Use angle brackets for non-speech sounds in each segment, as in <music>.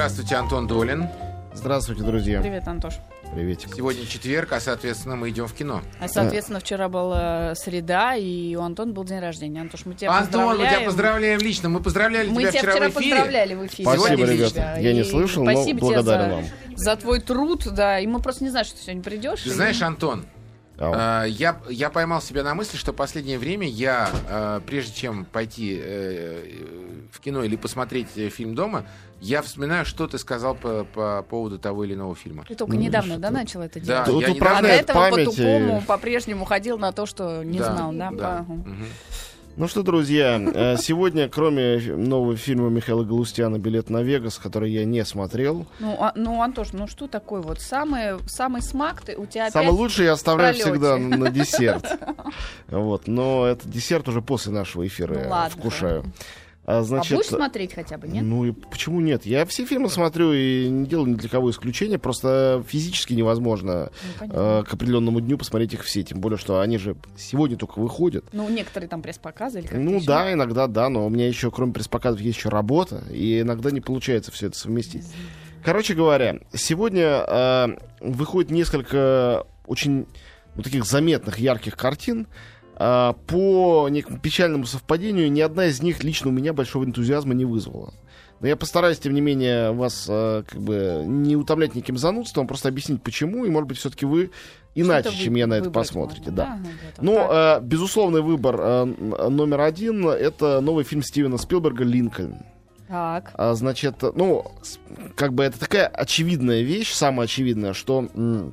Здравствуйте, Антон Долин. Здравствуйте, друзья. Привет, Антош. Приветик. Сегодня четверг, а, соответственно, мы идем в кино. А, соответственно, вчера была среда, и у Антона был день рождения. Антош, мы тебя Антон, мы поздравляем. тебя поздравляем лично. Мы поздравляли Мы тебя тебя вчера, вчера в эфире. поздравляли в эфире. Спасибо, Сегодня ребята. лично. Я не И слышал, но спасибо тебе благодарен за, вам. за твой труд, да. И мы просто не знаем, что ты сегодня придешь. Ты знаешь, Антон, А, э, я, я поймал себя на мысли, что в последнее время я, э, прежде чем пойти э, в кино или посмотреть э, фильм дома, я вспоминаю, что ты сказал по, по поводу того или иного фильма. Ты только Ну, недавно, да, начал это Да, делать? Тут я А недавно- до управляет этого память. по-тупому по-прежнему ходил на то, что не знал, да? Ага. Мгм. Ну что, друзья, э, сегодня, кроме нового фильма Михаила Галустяна «Билет на Вегас», который я не смотрел, Ну, а- ну, Антош, ну что такое вот? Самый, самый смак ты, у тебя самый лучший я оставляю пролете. всегда на десерт. <laughs> Вот, но этот десерт уже после нашего эфира Ну, я ладно. А, А значит, будешь смотреть хотя бы, нет? Ну и почему нет? Я все фильмы смотрю и не делаю ни для кого исключения. Просто физически невозможно Ну, э, к определенному дню посмотреть их все. Тем более, что они же сегодня только выходят. Ну, некоторые там пресс-показы или как-то Ну еще. да, иногда да, но у меня еще, кроме пресс-показов, есть еще работа, и иногда не получается все это совместить. Короче говоря, сегодня э, выходит несколько очень ну, таких заметных, ярких картин. Э, по некому печальному совпадению, ни одна из них лично у меня большого энтузиазма не вызвала. Но я постараюсь, тем не менее, вас э, как бы не утомлять неким занудством, просто объяснить, почему, и, может быть, все-таки вы иначе, Что-то чем я на это посмотрите. можно, Да. Ага, вот Ну, э, безусловный выбор э, номер один это новый фильм Стивена Спилберга «Линкольн». Так. А, значит, ну, как бы это такая очевидная вещь, самая очевидная, что м,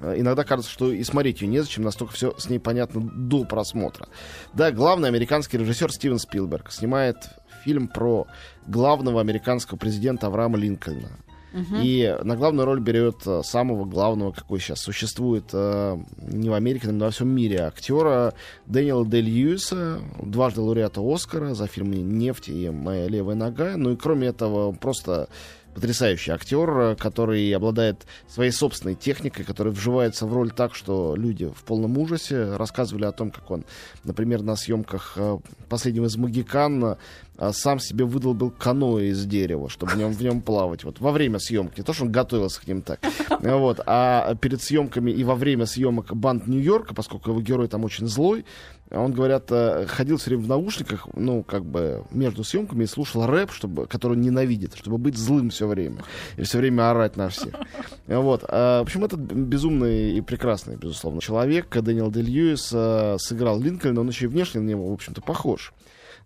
иногда кажется, что и смотреть ее незачем, настолько все с ней понятно до просмотра. Да, главный американский режиссер Стивен Спилберг снимает фильм про главного американского президента Авраама Линкольна. Мгм. И на главную роль берет э, самого главного, какой сейчас существует э, не в Америке, но во всем мире, актера Дэниела Дель Льюиса, дважды лауреата Оскара за фильмы «Нефть» и «Моя левая нога». Ну и кроме этого, просто потрясающий актер, э, который обладает своей собственной техникой, который вживается в роль так, что люди в полном ужасе рассказывали о том, как он, например, на съемках э, последнего из «Магикан» э, сам себе выдолбил каноэ из дерева, чтобы в нем, в нем плавать. Вот во время съемки. Не то, что он готовился к ним так. <laughs> Вот. А перед съемками и во время съемок «Банд Нью-Йорка», поскольку его герой там очень злой, он, говорят, э, ходил все время в наушниках, ну, как бы между съемками и слушал рэп, чтобы, который он ненавидит, чтобы быть злым все время. И все время орать на всех. <laughs> Вот. А, в общем, это безумный и прекрасный, безусловно, человек. Дэниел Дель Льюис э, сыграл Линкольна, он еще и внешне на него, в общем-то, похож.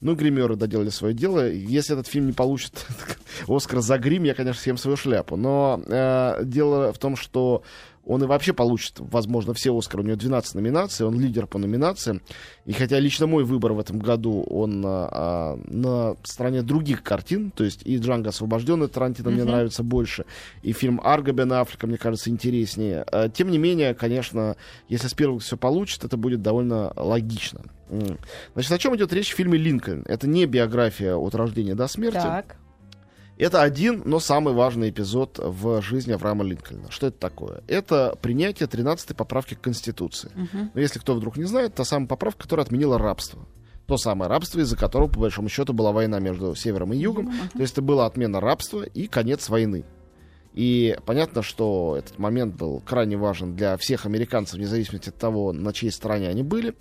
Ну, гримеры доделали свое дело. Если этот фильм не получит <laughs> Оскар за грим, я, конечно, съем свою шляпу. Но э, дело в том, что он и вообще получит, возможно, все Оскары. У него 12 номинаций, он лидер по номинациям. И хотя лично мой выбор в этом году, он а, а, на стороне других картин, то есть и «Джанго освобожденный» Тарантино мне Мгм. нравится больше, и фильм «Арго» Бен Аффлека, мне кажется, интереснее. А, Тем не менее, конечно, если Спилберг все получит, это будет довольно логично. Значит, о чем идет речь в фильме «Линкольн»? Это не биография от рождения до смерти. Так. Это один, но самый важный эпизод в жизни Авраама Линкольна. Что это такое? Это принятие 13-й поправки к Конституции. Мгм. Но если кто вдруг не знает, та самая поправка, которая отменила рабство. То самое рабство, из-за которого, по большому счету, была война между севером и югом. Ага. То есть это была отмена рабства и конец войны. И понятно, что этот момент был крайне важен для всех американцев, вне зависимости от того, на чьей стороне они были.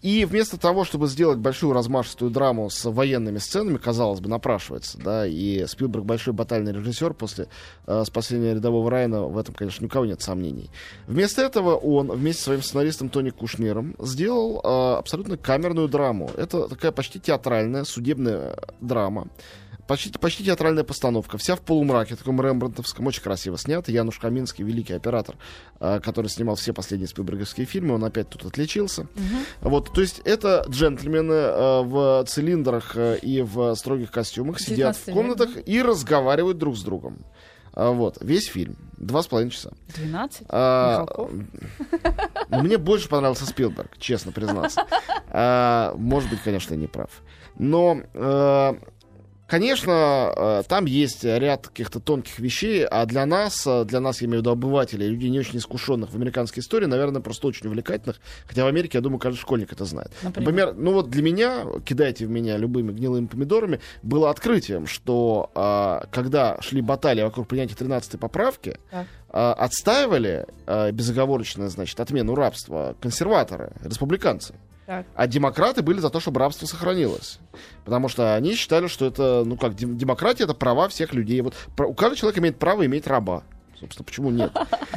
И вместо того, чтобы сделать большую размашистую драму с военными сценами, казалось бы, напрашивается, да, и Спилберг большой батальный режиссер после э, спасения рядового Райана, в этом, конечно, ни у кого нет сомнений. Вместо этого он вместе со своим сценаристом Тони Кушнером сделал э, абсолютно камерную драму. Это такая почти театральная судебная драма. Почти, почти театральная постановка, вся в полумраке, таком рембрандтовском, очень красиво снята. Януш Каминский, великий оператор, э, который снимал все последние спилберговские фильмы, он опять тут отличился. Мгм. Вот, то есть это джентльмены э, в цилиндрах э, и в строгих костюмах сидят в 19 век, комнатах и разговаривают друг с другом. А, вот, весь фильм. Два с половиной часа. 12? А, Мне больше понравился Спилберг, честно признаться. А, Может быть, конечно, я не прав. Но, э, Конечно, э, там есть ряд каких-то тонких вещей, а для нас, э, для нас, я имею в виду обывателей, людей не очень искушенных в американской истории, наверное, просто очень увлекательных. Хотя в Америке, я думаю, каждый школьник это знает. Например? Например, ну вот для меня, кидайте в меня любыми гнилыми помидорами, было открытием, что а, когда шли баталии вокруг принятия 13-й поправки, Так. отстаивали безоговорочно, значит, отмену рабства консерваторы, республиканцы. Так. А демократы были за то, чтобы рабство сохранилось. Потому что они считали, что это, ну как, дем- демократия это права всех людей. Вот у каждого человека имеет право иметь раба. Собственно, почему нет?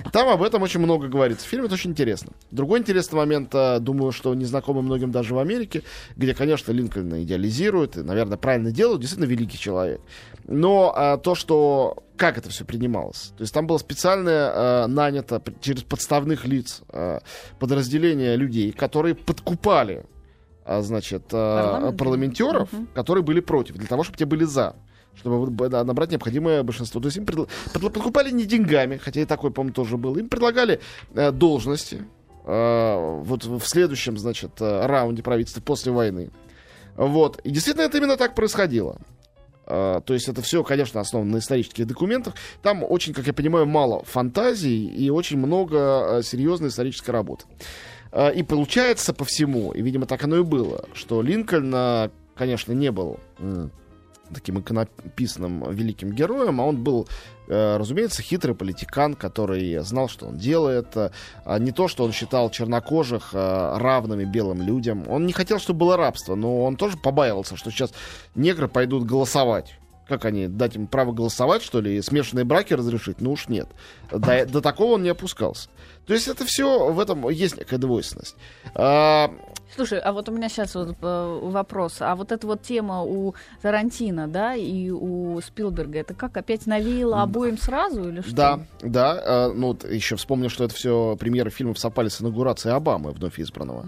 И Там об этом очень много говорится. В фильме это очень интересно. Другой интересный момент, э, думаю, что незнакомый многим даже в Америке, где, конечно, Линкольна идеализируют, и, наверное, правильно делают, действительно великий человек. Но а, то, что как это все принималось. То есть там было специальное э, нанято через подставных лиц э, подразделение людей, которые подкупали, а, значит, Парламент? парламентеров, Мгм. которые были против, для того, чтобы те были за чтобы набрать необходимое большинство. То есть им подла- подкупали не деньгами, хотя и такой, по-моему, тоже был. Им предлагали э, должности э, вот в следующем, значит, э, раунде правительства после войны. Вот. И действительно это именно так происходило. Э, То есть это все, конечно, основано на исторических документах. Там очень, как я понимаю, мало фантазий и очень много э, серьезной исторической работы. Э, И получается по всему, и, видимо, так оно и было, что Линкольн, конечно, не был м, таким иконописным великим героем, а он был, э, разумеется, хитрый политикан, который знал, что он делает. а Не то, что он считал чернокожих э, равными белым людям. Он не хотел, чтобы было рабство, но он тоже побаивался, что сейчас негры пойдут голосовать. Как они, дать им право голосовать, что ли, и смешанные браки разрешить? Ну уж нет. До, до такого он не опускался. То есть это все, в этом есть некая двойственность. А, Слушай, а вот у меня сейчас вот э, вопрос. А вот эта вот тема у Тарантино, да, и у Спилберга, это как опять навеяло обоим сразу или что? Да, да. э, ну, еще вспомню, что это все премьеры фильмов совпали с инаугурацией Обамы, вновь избранного.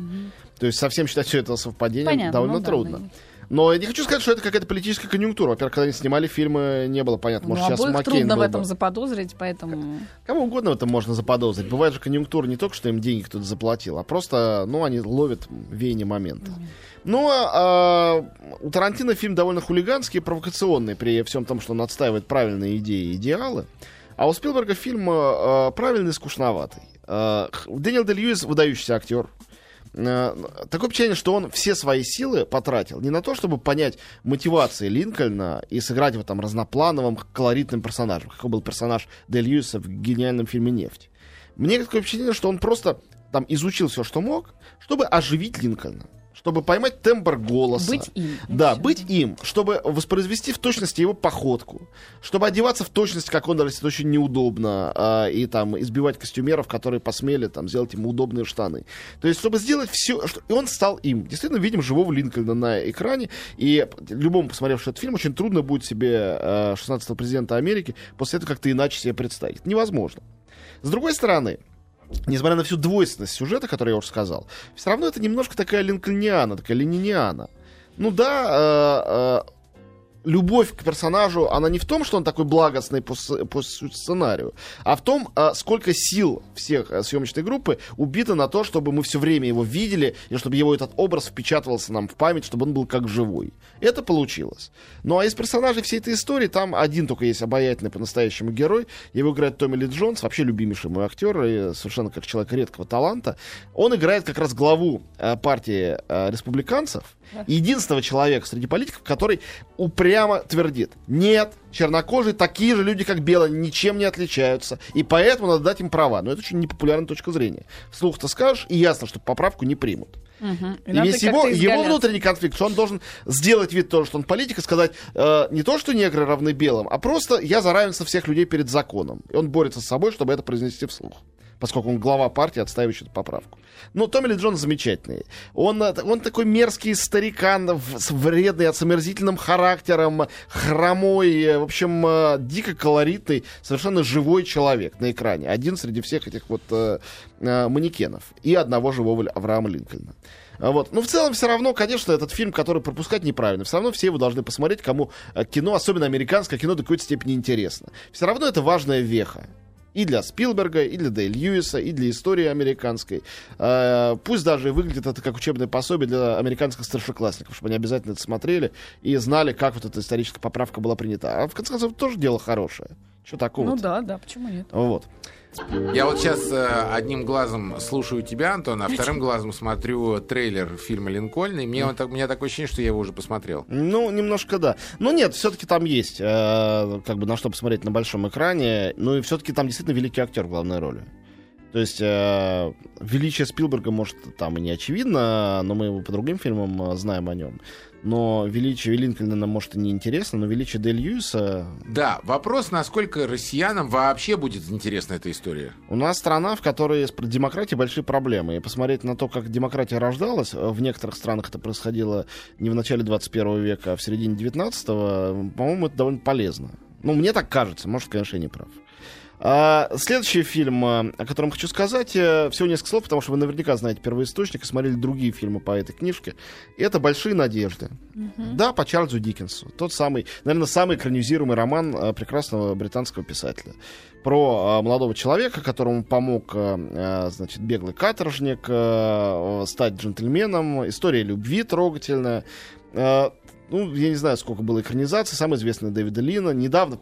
То есть совсем считать все это совпадением Понятно, довольно ну да, трудно. ну, Но я не хочу сказать, что это какая-то политическая конъюнктура. Во-первых, когда они снимали фильмы, не было понятно. Может, ну, сейчас обоих Маккейн трудно в был бы. этом заподозрить, поэтому... Кому угодно в этом можно заподозрить. Бывает же конъюнктура не только, что им деньги кто-то заплатил, а просто, ну, они ловят веяние момента. Ну, а, а, у Тарантино фильм довольно хулиганский и провокационный при всем том, что он отстаивает правильные идеи и идеалы. А у Спилберга фильм а, а, правильный и скучноватый. А, Дэниел Де Льюис выдающийся актер. Э, Такое впечатление, что он все свои силы потратил не на то, чтобы понять мотивации Линкольна и сыграть его там разноплановым, колоритным персонажем, какой был персонаж Де Льюиса в гениальном фильме «Нефть». Мне такое впечатление, что он просто там изучил все, что мог, чтобы оживить Линкольна, чтобы поймать тембр голоса. Быть им. Да, Всё. быть им, чтобы воспроизвести в точности его походку, чтобы одеваться в точности, как он растет, очень неудобно, а, и там избивать костюмеров, которые посмели там сделать ему удобные штаны. То есть, чтобы сделать все, и он стал им. Действительно, видим живого Линкольна на экране, и любому, посмотревшему этот фильм, очень трудно будет себе э, 16-го президента Америки после этого как-то иначе себе представить. Это невозможно. С другой стороны, несмотря на всю двойственность сюжета, который я уже сказал, все равно это немножко такая линкольниана, такая лениниана. Ну да, э, э, любовь к персонажу, она не в том, что он такой благостный по, по сценарию, а в том, э, сколько сил всех э, съемочной группы убито на то, чтобы мы все время его видели, и чтобы его этот образ впечатывался нам в память, чтобы он был как живой. Это получилось. Ну а из персонажей всей этой истории там один только есть обаятельный по-настоящему герой. Его играет Томми Ли Джонс, вообще любимейший мой актер, и совершенно как человек редкого таланта. Он играет как раз главу э, партии э, республиканцев, единственного человека среди политиков, который упрямо твердит, нет, чернокожие такие же люди, как белые, ничем не отличаются, и поэтому надо дать им права. Но это очень непопулярная точка зрения. Вслух-то скажешь, и ясно, что поправку не примут. Мгм. И И весь его, его внутренний конфликт, что он должен сделать вид того, что он политик, и сказать э, не то, что негры равны белым, а просто я за равенство всех людей перед законом. И он борется с собой, чтобы это произнести вслух. Поскольку он глава партии, отстаивающий эту поправку. Ну, Томми Ли Джонс замечательный. Он, он такой мерзкий старикан, с вредный, с омерзительным характером, хромой, э, в общем, э, дико колоритный, совершенно живой человек на экране. Один среди всех этих вот э, э, манекенов. И одного живого Авраама Линкольна. А Вот. Но в целом все равно, конечно, этот фильм, который пропускать неправильно. Все равно все его должны посмотреть, кому э, кино, особенно американское кино, до какой-то степени интересно. Все равно это важная веха. И для Спилберга, и для Дэй Льюиса, и для истории американской. Э, пусть даже выглядит это как учебное пособие для американских старшеклассников, чтобы они обязательно это смотрели и знали, как вот эта историческая поправка была принята. А в конце концов, тоже дело хорошее. Что такого? Ну да, да, почему нет? Вот. Я вот сейчас э, одним глазом слушаю тебя, Антон, а вторым глазом смотрю трейлер фильма «Линкольн», и мне, вот так- у меня такое ощущение, что я его уже посмотрел. Ну, немножко да. Но нет, все-таки там есть, э, как бы на что посмотреть на большом экране. Ну и все-таки там действительно великий актер в главной роли. То есть э, величие Спилберга, может, там и не очевидно, но мы его по другим фильмам э, знаем о нем. Но величие Линкольна нам, может, и не интересно, но величие Дель Льюиса... Да, вопрос, насколько россиянам вообще будет интересна эта история. У нас страна, в которой с демократией большие проблемы. И посмотреть на то, как демократия рождалась, э, в некоторых странах это происходило не в начале 21 века, а в середине 19-го, по-моему, это довольно полезно. Ну, мне так кажется, может, конечно, я не прав. А, следующий фильм, а, о котором хочу сказать, э, всего несколько слов, потому что вы наверняка знаете первоисточник и смотрели другие фильмы по этой книжке. Это «Большие надежды». Да, по Чарльзу Диккенсу. Тот самый, наверное, самый экранизируемый роман а, прекрасного британского писателя. Про молодого человека, которому помог, значит, беглый каторжник стать джентльменом. История любви трогательная. Ну, я не знаю, сколько было экранизаций. Самая известная Дэвида Лина. Недавно,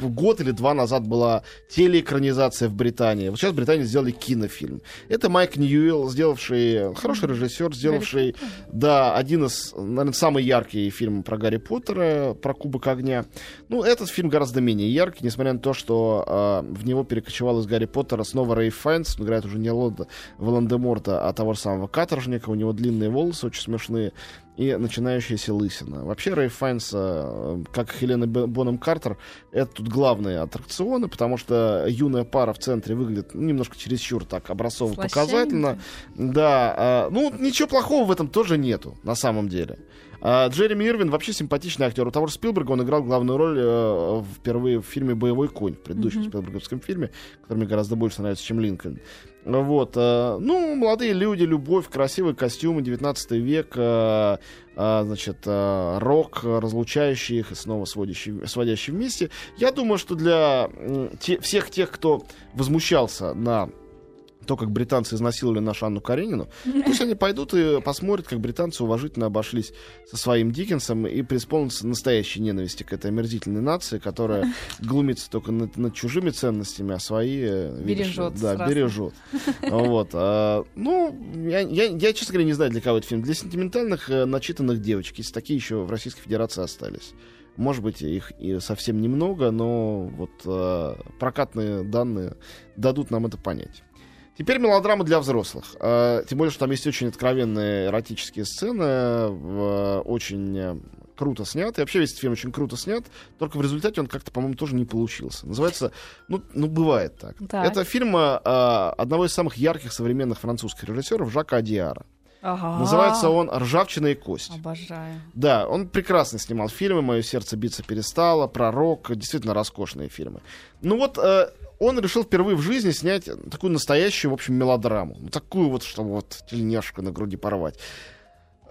год или два назад была телеэкранизация в Британии. Вот сейчас в Британии сделали кинофильм. Это Майк Ньюэлл, сделавший, хороший режиссер, сделавший, да, один из, наверное, самый яркий фильм про Гарри Поттера, про Кубок Огня. Ну, этот фильм гораздо менее яркий, несмотря на то, что э, в него перекочевал из Гарри Поттера снова Рэй Файнс. Он играет уже не Лонда, Волан-де-Морта, а того же самого каторжника. У него длинные волосы, очень смешные и начинающаяся лысина. Вообще Рэй Файнс, э, как Хелена Б- Бонем Картер, это тут главные аттракционы, потому что юная пара в центре выглядит ну, немножко чересчур так образцово-показательно. Да, э, ну ничего плохого в этом тоже нету, на самом деле. А Джереми Ирвин вообще симпатичный актер. У того же Спилберга он играл главную роль э, впервые в фильме «Боевой конь», в предыдущем спилберговском фильме, который мне гораздо больше нравится, чем «Линкольн». Вот, э, ну, молодые люди, любовь, красивые костюмы, 19 век, э, э, значит, э, рок, э, разлучающий их и снова сводящий, сводящий вместе. Я думаю, что для м, те- всех тех, кто возмущался на то, как британцы изнасиловали нашу Анну Каренину, пусть они пойдут и посмотрят, как британцы уважительно обошлись со своим Диккенсом и преисполнятся настоящей ненависти к этой омерзительной нации, которая <laughs> глумится только над, над чужими ценностями, а свои... э, видишь, Бережет Да, сразу. бережет. Вот. а, Ну, я, я, я, честно говоря, не знаю, для кого это фильм. Для сентиментальных, э, начитанных девочек, если такие еще в Российской Федерации остались. Может быть, их и совсем немного, но вот э, прокатные данные дадут нам это понять. Теперь мелодрама для взрослых. Э, тем более, что там есть очень откровенные эротические сцены, очень э, круто снят. И вообще весь этот фильм очень круто снят, только в результате он как-то, по-моему, тоже не получился. Называется, ну, ну бывает так. Так. Это фильм э, одного из самых ярких современных французских режиссеров Жака Адиара. Ага. Называется он «Ржавчина и кость». Обожаю. Да, он прекрасно снимал фильмы, мое сердце биться перестало, пророк, действительно роскошные фильмы. Ну вот э, он решил впервые в жизни снять такую настоящую, в общем, мелодраму. Ну, такую вот, чтобы вот тельняшку на груди порвать.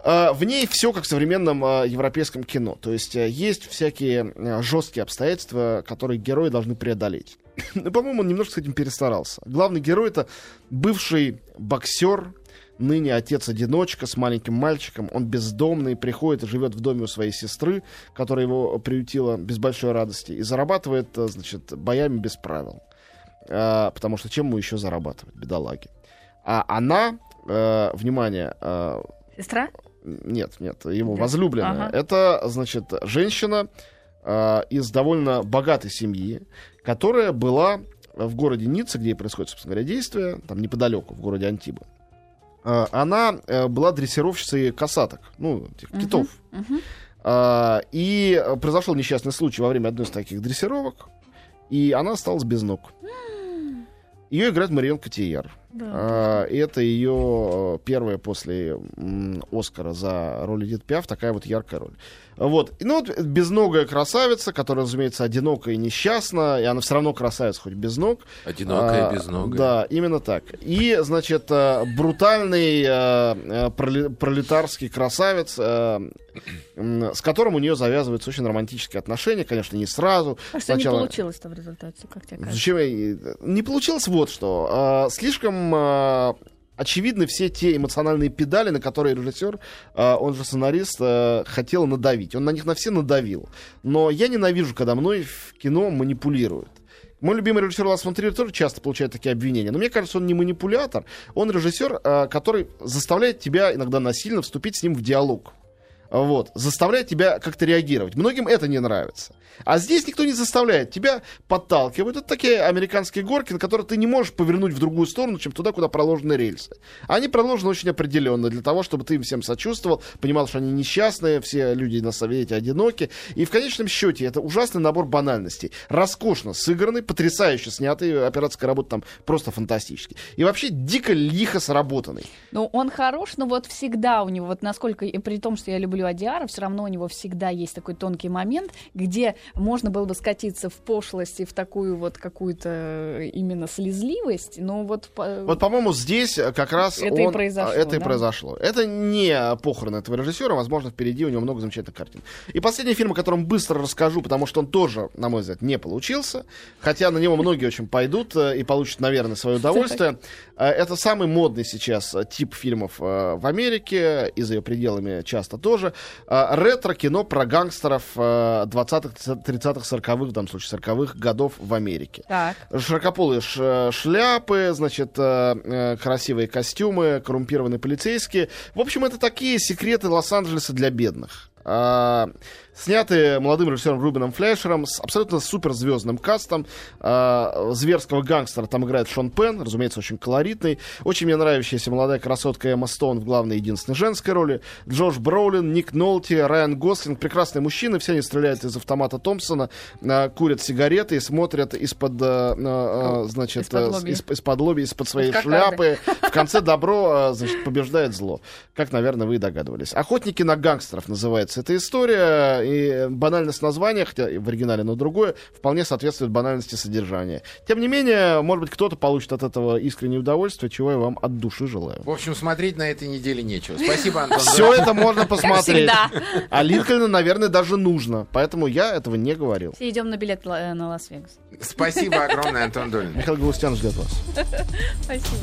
Э, В ней все как в современном э, европейском кино. То есть э, есть всякие жесткие обстоятельства, которые герои должны преодолеть. <coughs> Ну, по-моему, он немножко с этим перестарался. Главный герой это бывший боксер, ныне отец-одиночка с маленьким мальчиком. Он бездомный, приходит и живет в доме у своей сестры, которая его приютила без большой радости, и зарабатывает, значит, боями без правил. А, потому что чем ему еще зарабатывать, бедолаги? А она, э, внимание, э, Сестра? нет, нет, его Да. возлюбленная. Ага. Это, значит, женщина э, из довольно богатой семьи, которая была в городе Ницца, где и происходит, собственно говоря, действие, там неподалеку, в городе Антиба. Э, она э, была дрессировщицей касаток, ну, этих Мгм. китов. Мгм. А, И э, произошел несчастный случай во время одной из таких дрессировок, и она осталась без ног. Ее играет Марион Котияр. А, Это ее первая после Оскара за роль Эдит Пиаф, такая вот яркая роль. Вот. Ну, вот безногая красавица, которая, разумеется, одинока и несчастна, и она все равно красавица, хоть без ног. Одинокая, А, безногая. Да, именно так. И, значит, э, брутальный э, э, проли- пролетарский красавец, э, с которым у нее завязываются очень романтические отношения, конечно, не сразу. А что не Сначала- получилось-то в результате, как тебе кажется? Зачем Не получилось вот что. А, Слишком а, очевидны все те эмоциональные педали, на которые режиссер, а, он же сценарист, а, хотел надавить. Он на них на все надавил. Но я ненавижу, когда мной в кино манипулируют. Мой любимый режиссер Лас фон тоже часто получает такие обвинения. Но мне кажется, он не манипулятор. Он режиссер, который заставляет тебя иногда насильно вступить с ним в диалог. Вот, заставляет тебя как-то реагировать. Многим это не нравится. А здесь никто не заставляет. Тебя подталкивают. Это такие американские горки, на которые ты не можешь повернуть в другую сторону, чем туда, куда проложены рельсы. Они проложены очень определенно для того, чтобы ты им всем сочувствовал, понимал, что они несчастные, все люди на совете одиноки. И в конечном счете это ужасный набор банальностей. Роскошно сыгранный, потрясающе снятый, операторская работа там просто фантастически. И вообще дико лихо сработанный. Ну, он хорош, но вот всегда у него, вот насколько, и при том, что я люблю Адиара, все равно у него всегда есть такой тонкий момент, где можно было бы скатиться в пошлость и в такую вот какую-то э, именно слезливость, но вот... по- Вот, по-моему, здесь э, как раз Это и он- произошло, а, Это и да? произошло. Это не похороны этого режиссера, возможно, впереди у него много замечательных картин. И последний фильм, о котором быстро расскажу, потому что он тоже, на мой взгляд, не получился, хотя на него многие очень пойдут э, и получат, наверное, свое удовольствие. Э, Это самый модный сейчас э, тип фильмов э, в Америке, и за ее пределами часто тоже. Э, Ретро-кино про гангстеров э, 20-х, 30-х, 40-х, в данном случае 40-х годов в Америке. Так. Широкополые ш- шляпы, значит, э, э, красивые костюмы, коррумпированные полицейские. В общем, это такие секреты Лос-Анджелеса для бедных. А, сняты молодым режиссером Рубином Флешером с абсолютно суперзвездным кастом. А, зверского гангстера там играет Шон Пен, разумеется, очень колоритный. Очень мне нравящаяся молодая красотка Эмма Стоун в главной единственной женской роли. Джош Броулин, Ник Нолти, Райан Гослинг. Прекрасные мужчины, все они стреляют из автомата Томпсона, а, курят сигареты и смотрят из-под, а, значит, Из-под э, лобья. из- из-под лоби, из-под своей шляпы. В конце <laughs> добро, э, значит, побеждает зло. Как, наверное, вы и догадывались. «Охотники на гангстеров» называется эта история. И банальность названия, хотя и в оригинале, но другое, вполне соответствует банальности содержания. Тем не менее, может быть, кто-то получит от этого искреннее удовольствие, чего я вам от души желаю. В общем, смотреть на этой неделе нечего. Спасибо, Антон. <laughs> Все это можно посмотреть. всегда. А Линкольна, наверное, даже нужно. Поэтому я этого не говорил. Все идем на билет э, на Лас-Вегас. Спасибо огромное, Антон Долин. Михаил Галустян ждет вас. <laughs> Спасибо.